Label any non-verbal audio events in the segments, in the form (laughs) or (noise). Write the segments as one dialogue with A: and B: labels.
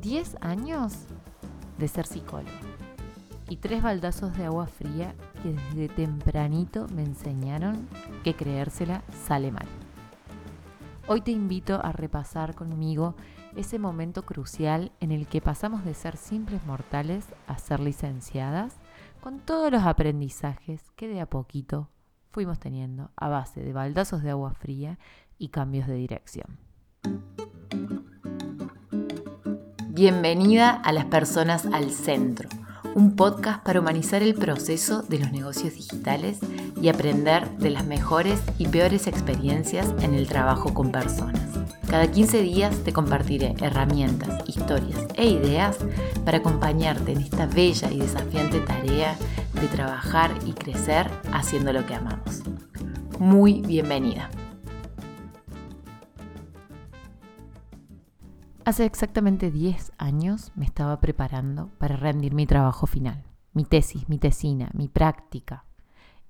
A: 10 años de ser psicólogo y tres baldazos de agua fría que desde tempranito me enseñaron que creérsela sale mal. Hoy te invito a repasar conmigo ese momento crucial en el que pasamos de ser simples mortales a ser licenciadas con todos los aprendizajes que de a poquito fuimos teniendo a base de baldazos de agua fría y cambios de dirección. Bienvenida a las personas al centro, un podcast para humanizar el proceso de los negocios digitales y aprender de las mejores y peores experiencias en el trabajo con personas. Cada 15 días te compartiré herramientas, historias e ideas para acompañarte en esta bella y desafiante tarea de trabajar y crecer haciendo lo que amamos. Muy bienvenida. Hace exactamente 10 años me estaba preparando para rendir mi trabajo final, mi tesis, mi tesina, mi práctica.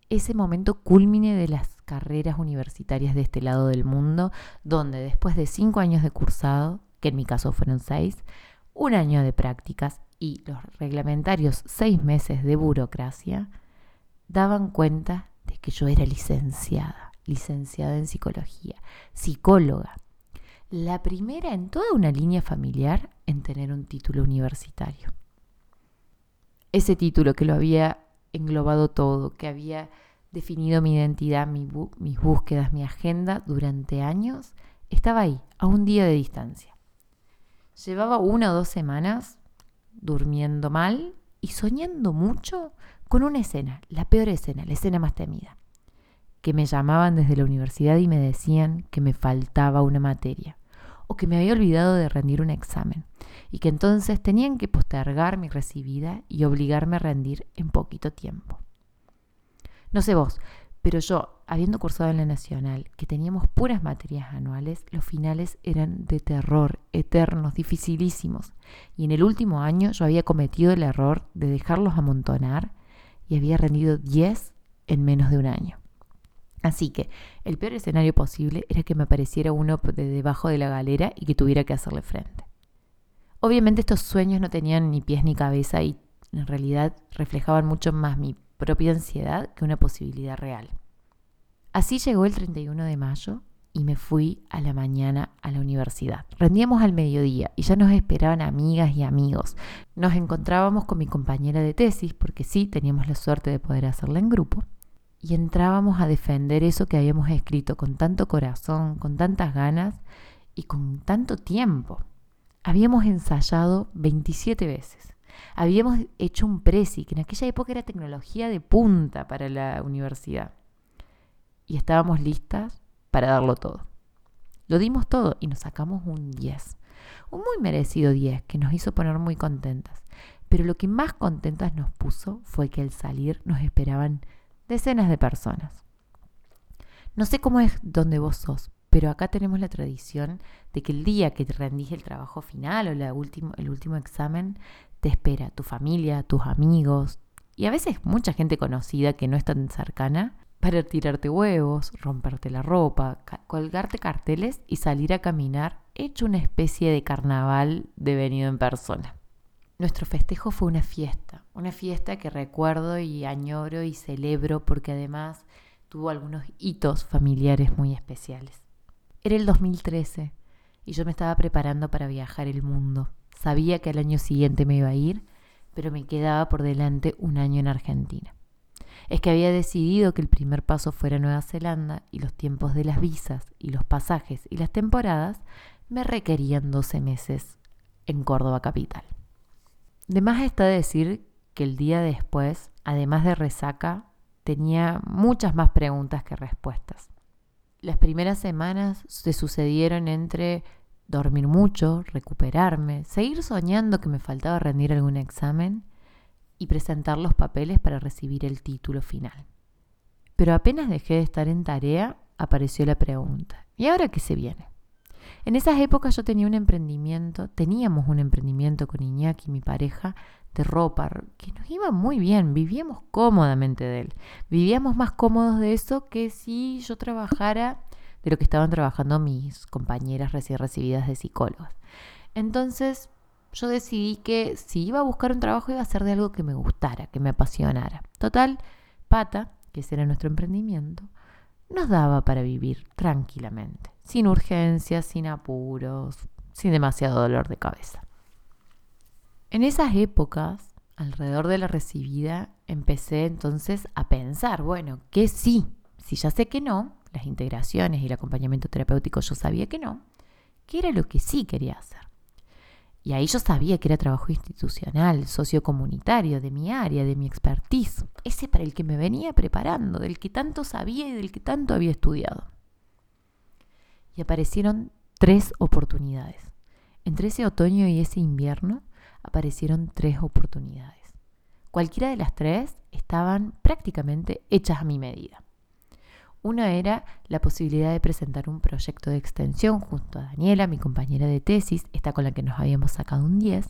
A: Ese momento culmine de las carreras universitarias de este lado del mundo, donde después de 5 años de cursado, que en mi caso fueron 6, un año de prácticas y los reglamentarios 6 meses de burocracia, daban cuenta de que yo era licenciada, licenciada en psicología, psicóloga, la primera en toda una línea familiar en tener un título universitario. Ese título que lo había englobado todo, que había definido mi identidad, mis búsquedas, mi agenda durante años, estaba ahí, a un día de distancia. Llevaba una o dos semanas durmiendo mal y soñando mucho con una escena, la peor escena, la escena más temida, que me llamaban desde la universidad y me decían que me faltaba una materia o que me había olvidado de rendir un examen y que entonces tenían que postergar mi recibida y obligarme a rendir en poquito tiempo. No sé vos, pero yo, habiendo cursado en la Nacional, que teníamos puras materias anuales, los finales eran de terror, eternos, dificilísimos. Y en el último año yo había cometido el error de dejarlos amontonar y había rendido 10 en menos de un año. Así que el peor escenario posible era que me apareciera uno de debajo de la galera y que tuviera que hacerle frente. Obviamente estos sueños no tenían ni pies ni cabeza y en realidad reflejaban mucho más mi propia ansiedad que una posibilidad real. Así llegó el 31 de mayo y me fui a la mañana a la universidad. Rendíamos al mediodía y ya nos esperaban amigas y amigos. Nos encontrábamos con mi compañera de tesis porque sí, teníamos la suerte de poder hacerla en grupo y entrábamos a defender eso que habíamos escrito con tanto corazón, con tantas ganas y con tanto tiempo. Habíamos ensayado 27 veces. Habíamos hecho un presi, que en aquella época era tecnología de punta para la universidad. Y estábamos listas para darlo todo. Lo dimos todo y nos sacamos un 10. Un muy merecido 10 que nos hizo poner muy contentas. Pero lo que más contentas nos puso fue que al salir nos esperaban decenas de personas. No sé cómo es donde vos sos, pero acá tenemos la tradición de que el día que te rendís el trabajo final o el último examen, te espera tu familia, tus amigos y a veces mucha gente conocida que no es tan cercana para tirarte huevos, romperte la ropa, colgarte carteles y salir a caminar hecho una especie de carnaval devenido en persona. Nuestro festejo fue una fiesta, una fiesta que recuerdo y añoro y celebro porque además tuvo algunos hitos familiares muy especiales. Era el 2013 y yo me estaba preparando para viajar el mundo. Sabía que al año siguiente me iba a ir, pero me quedaba por delante un año en Argentina. Es que había decidido que el primer paso fuera Nueva Zelanda y los tiempos de las visas y los pasajes y las temporadas me requerían 12 meses en Córdoba capital. De más está decir que el día después, además de resaca, tenía muchas más preguntas que respuestas. Las primeras semanas se sucedieron entre dormir mucho, recuperarme, seguir soñando que me faltaba rendir algún examen y presentar los papeles para recibir el título final. Pero apenas dejé de estar en tarea, apareció la pregunta, ¿y ahora qué se viene? En esas épocas yo tenía un emprendimiento, teníamos un emprendimiento con Iñaki, mi pareja, de ropa, que nos iba muy bien, vivíamos cómodamente de él. Vivíamos más cómodos de eso que si yo trabajara de lo que estaban trabajando mis compañeras recién recibidas de psicólogas. Entonces, yo decidí que si iba a buscar un trabajo iba a ser de algo que me gustara, que me apasionara. Total, Pata, que ese era nuestro emprendimiento, nos daba para vivir tranquilamente, sin urgencias, sin apuros, sin demasiado dolor de cabeza. En esas épocas, alrededor de la recibida, empecé entonces a pensar, bueno, que sí, si ya sé que no, las integraciones y el acompañamiento terapéutico yo sabía que no, ¿qué era lo que sí quería hacer? Y ahí yo sabía que era trabajo institucional, sociocomunitario, de mi área, de mi expertise, ese para el que me venía preparando, del que tanto sabía y del que tanto había estudiado. Aparecieron tres oportunidades. Entre ese otoño y ese invierno aparecieron tres oportunidades. Cualquiera de las tres estaban prácticamente hechas a mi medida. Una era la posibilidad de presentar un proyecto de extensión junto a Daniela, mi compañera de tesis, esta con la que nos habíamos sacado un 10,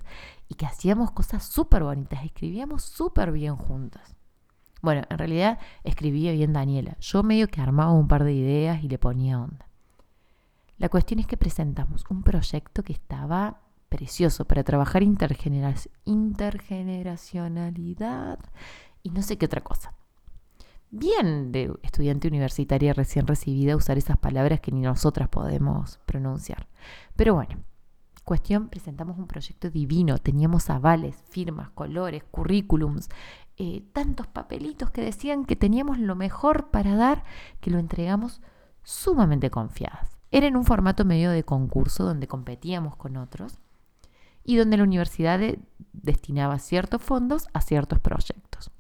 A: y que hacíamos cosas súper bonitas, escribíamos súper bien juntas. Bueno, en realidad escribía bien Daniela. Yo medio que armaba un par de ideas y le ponía onda. La cuestión es que presentamos un proyecto que estaba precioso para trabajar intergeneracionalidad y no sé qué otra cosa bien de estudiante universitaria recién recibida usar esas palabras que ni nosotras podemos pronunciar. Pero bueno, cuestión, presentamos un proyecto divino, teníamos avales, firmas, colores, currículums, eh, tantos papelitos que decían que teníamos lo mejor para dar, que lo entregamos sumamente confiadas. Era en un formato medio de concurso donde competíamos con otros y donde la universidad destinaba ciertos fondos a ciertos proyectos.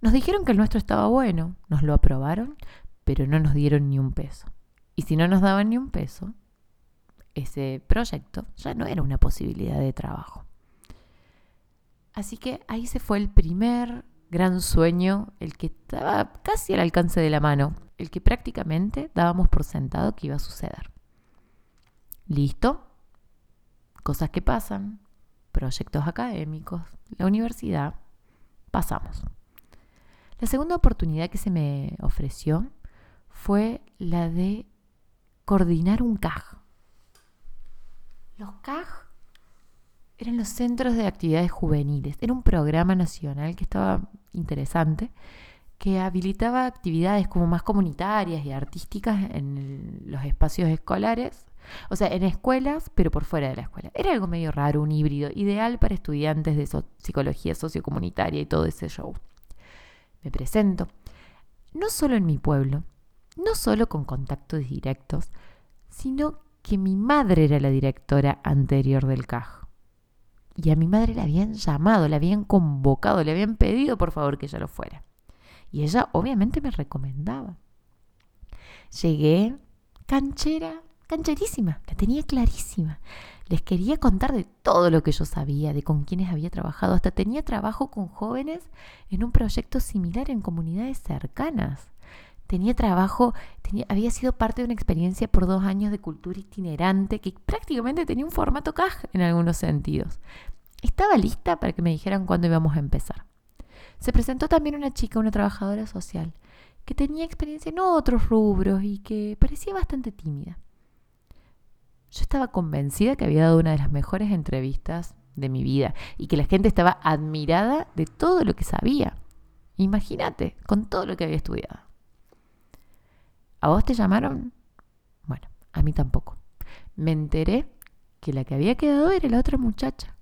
A: Nos dijeron que el nuestro estaba bueno, nos lo aprobaron, pero no nos dieron ni un peso. Y si no nos daban ni un peso, ese proyecto ya no era una posibilidad de trabajo. Así que ahí se fue el primer gran sueño, el que estaba casi al alcance de la mano, el que prácticamente dábamos por sentado que iba a suceder. ¿Listo? Cosas que pasan, proyectos académicos, la universidad, pasamos. La segunda oportunidad que se me ofreció fue la de coordinar un CAJ. Los CAJ eran los centros de actividades juveniles. Era un programa nacional que estaba interesante, que habilitaba actividades como más comunitarias y artísticas en los espacios escolares, o sea, en escuelas, pero por fuera de la escuela. Era algo medio raro, un híbrido, ideal para estudiantes de psicología sociocomunitaria y todo ese show me presento, no solo en mi pueblo, no solo con contactos directos, sino que mi madre era la directora anterior del CAJ. Y a mi madre la habían llamado, la habían convocado, le habían pedido por favor que ella lo fuera. Y ella obviamente me recomendaba. Llegué canchera, cancherísima, la tenía clarísima. Les quería contar de todo lo que yo sabía, de con quienes había trabajado. Hasta tenía trabajo con jóvenes en un proyecto similar en comunidades cercanas. Tenía trabajo, había sido parte de una experiencia por dos años de cultura itinerante que prácticamente tenía un formato CAJ en algunos sentidos. Estaba lista para que me dijeran cuándo íbamos a empezar. Se presentó también una chica, una trabajadora social, que tenía experiencia en otros rubros y que parecía bastante tímida. Yo estaba convencida que había dado una de las mejores entrevistas de mi vida y que la gente estaba admirada de todo lo que sabía. Imagínate, con todo lo que había estudiado. ¿A vos te llamaron? Bueno, a mí tampoco. Me enteré que la que había quedado era la otra muchacha,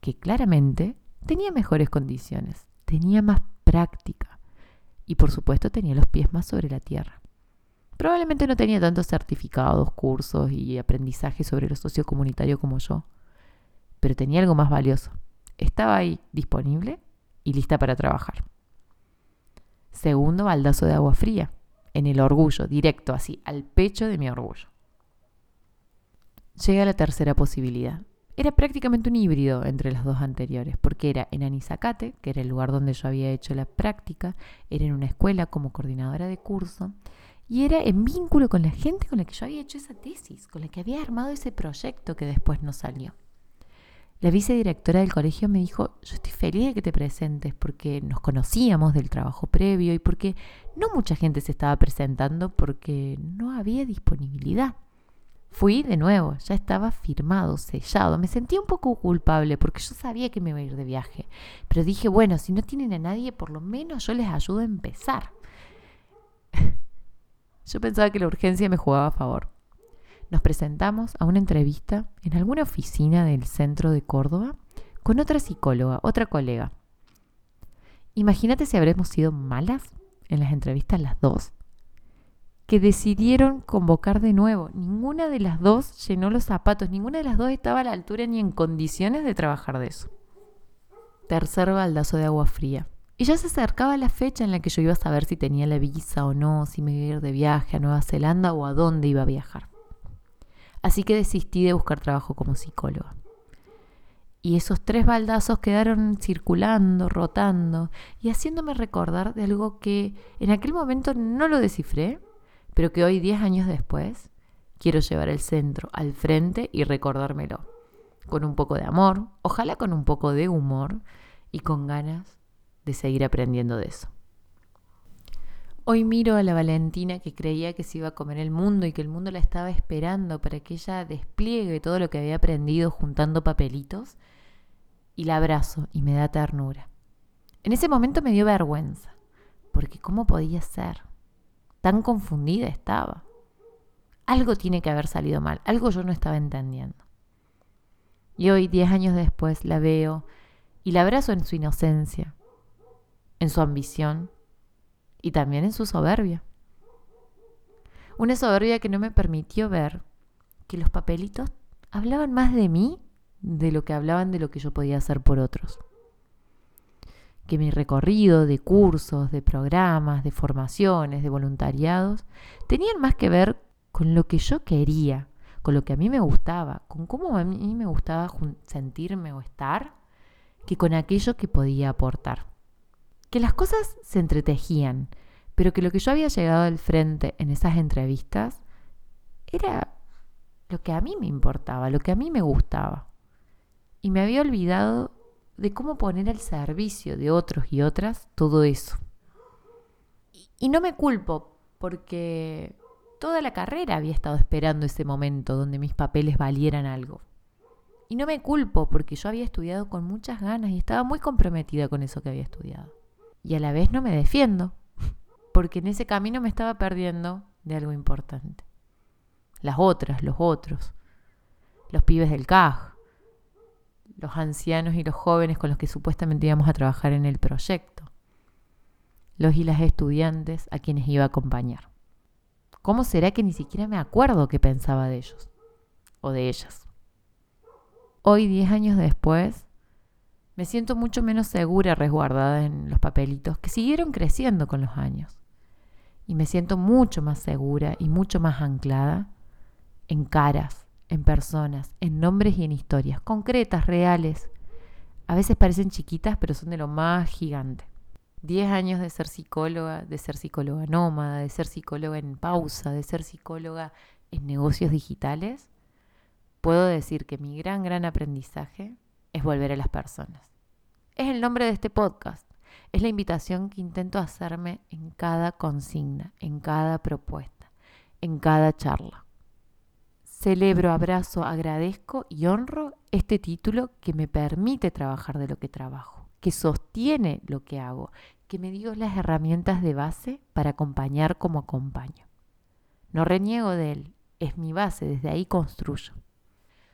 A: que claramente tenía mejores condiciones, tenía más práctica y por supuesto tenía los pies más sobre la tierra. Probablemente no tenía tantos certificados, cursos y aprendizaje sobre lo sociocomunitario como yo, pero tenía algo más valioso. Estaba ahí disponible y lista para trabajar. Segundo baldazo de agua fría, en el orgullo, directo así, al pecho de mi orgullo. Llega la tercera posibilidad. Era prácticamente un híbrido entre las dos anteriores, porque era en Anizacate, que era el lugar donde yo había hecho la práctica, era en una escuela como coordinadora de curso, y era en vínculo con la gente con la que yo había hecho esa tesis, con la que había armado ese proyecto que después no salió. La vicedirectora del colegio me dijo, yo estoy feliz de que te presentes porque nos conocíamos del trabajo previo y porque no mucha gente se estaba presentando porque no había disponibilidad. Fui de nuevo, ya estaba firmado, sellado. Me sentía un poco culpable porque yo sabía que me iba a ir de viaje. Pero dije, bueno, si no tienen a nadie, por lo menos yo les ayudo a empezar. (laughs) yo pensaba que la urgencia me jugaba a favor. Nos presentamos a una entrevista en alguna oficina del centro de Córdoba con otra psicóloga, otra colega. Imagínate si habremos sido malas en las entrevistas las dos que decidieron convocar de nuevo. Ninguna de las dos llenó los zapatos, ninguna de las dos estaba a la altura ni en condiciones de trabajar de eso. Tercer baldazo de agua fría. Y ya se acercaba la fecha en la que yo iba a saber si tenía la visa o no, si me iba a ir de viaje a Nueva Zelanda o a dónde iba a viajar. Así que desistí de buscar trabajo como psicóloga. Y esos tres baldazos quedaron circulando, rotando y haciéndome recordar de algo que en aquel momento no lo descifré, pero que hoy, diez años después, quiero llevar el centro al frente y recordármelo. Con un poco de amor, ojalá con un poco de humor y con ganas de seguir aprendiendo de eso. Hoy miro a la Valentina que creía que se iba a comer el mundo y que el mundo la estaba esperando para que ella despliegue todo lo que había aprendido juntando papelitos y la abrazo y me da ternura. En ese momento me dio vergüenza, porque ¿cómo podía ser? Tan confundida estaba. Algo tiene que haber salido mal, algo yo no estaba entendiendo. Y hoy, diez años después, la veo y la abrazo en su inocencia, en su ambición y también en su soberbia. Una soberbia que no me permitió ver que los papelitos hablaban más de mí de lo que hablaban de lo que yo podía hacer por otros que mi recorrido de cursos, de programas, de formaciones, de voluntariados, tenían más que ver con lo que yo quería, con lo que a mí me gustaba, con cómo a mí me gustaba sentirme o estar, que con aquello que podía aportar. Que las cosas se entretejían, pero que lo que yo había llegado al frente en esas entrevistas era lo que a mí me importaba, lo que a mí me gustaba. Y me había olvidado de cómo poner al servicio de otros y otras todo eso. Y no me culpo porque toda la carrera había estado esperando ese momento donde mis papeles valieran algo. Y no me culpo porque yo había estudiado con muchas ganas y estaba muy comprometida con eso que había estudiado. Y a la vez no me defiendo, porque en ese camino me estaba perdiendo de algo importante. Las otras, los otros, los pibes del CAJ, los ancianos y los jóvenes con los que supuestamente íbamos a trabajar en el proyecto, los y las estudiantes a quienes iba a acompañar. ¿Cómo será que ni siquiera me acuerdo qué pensaba de ellos o de ellas? Hoy, diez años después, me siento mucho menos segura resguardada en los papelitos que siguieron creciendo con los años. Y me siento mucho más segura y mucho más anclada en caras, en personas, en nombres y en historias, concretas, reales. A veces parecen chiquitas, pero son de lo más gigante. Diez años de ser psicóloga, de ser psicóloga nómada, de ser psicóloga en pausa, de ser psicóloga en negocios digitales, puedo decir que mi gran, gran aprendizaje es volver a las personas. Es el nombre de este podcast. Es la invitación que intento hacerme en cada consigna, en cada propuesta, en cada charla. Celebro, abrazo, agradezco y honro este título que me permite trabajar de lo que trabajo, que sostiene lo que hago, que me dio las herramientas de base para acompañar como acompaño. No reniego de él, es mi base, desde ahí construyo.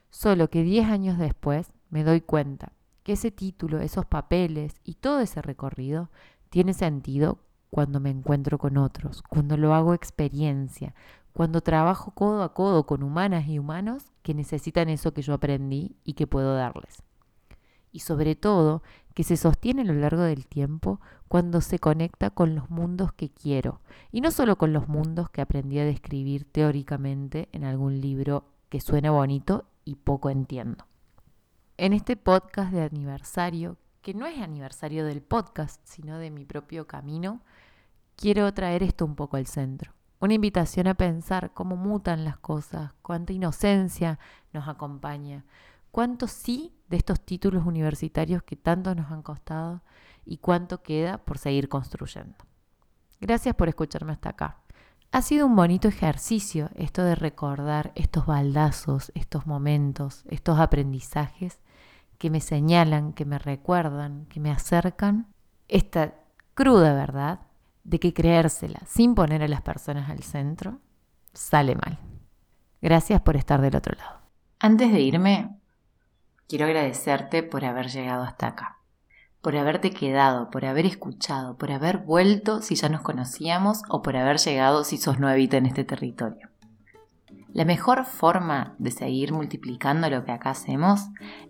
A: Solo que diez años después me doy cuenta que ese título, esos papeles y todo ese recorrido tiene sentido cuando me encuentro con otros, cuando lo hago experiencia, cuando trabajo codo a codo con humanas y humanos que necesitan eso que yo aprendí y que puedo darles. Y sobre todo, que se sostiene a lo largo del tiempo cuando se conecta con los mundos que quiero, y no solo con los mundos que aprendí a describir teóricamente en algún libro que suena bonito y poco entiendo. En este podcast de aniversario, que no es aniversario del podcast, sino de mi propio camino, quiero traer esto un poco al centro una invitación a pensar cómo mutan las cosas, cuánta inocencia nos acompaña, cuánto sí de estos títulos universitarios que tanto nos han costado y cuánto queda por seguir construyendo. Gracias por escucharme hasta acá. Ha sido un bonito ejercicio esto de recordar estos baldazos, estos momentos, estos aprendizajes que me señalan, que me recuerdan, que me acercan esta cruda verdad de que creérsela sin poner a las personas al centro sale mal. Gracias por estar del otro lado. Antes de irme, quiero agradecerte por haber llegado hasta acá por haberte quedado, por haber escuchado, por haber vuelto si ya nos conocíamos o por haber llegado si sos nuevita en este territorio. La mejor forma de seguir multiplicando lo que acá hacemos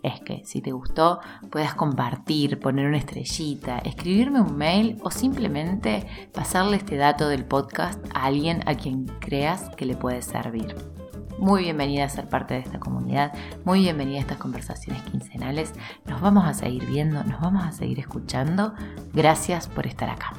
A: es que si te gustó puedas compartir, poner una estrellita, escribirme un mail o simplemente pasarle este dato del podcast a alguien a quien creas que le puede servir muy bienvenida a ser parte de esta comunidad, muy bienvenida a estas conversaciones quincenales. Nos vamos a seguir viendo, nos vamos a seguir escuchando. Gracias por estar acá.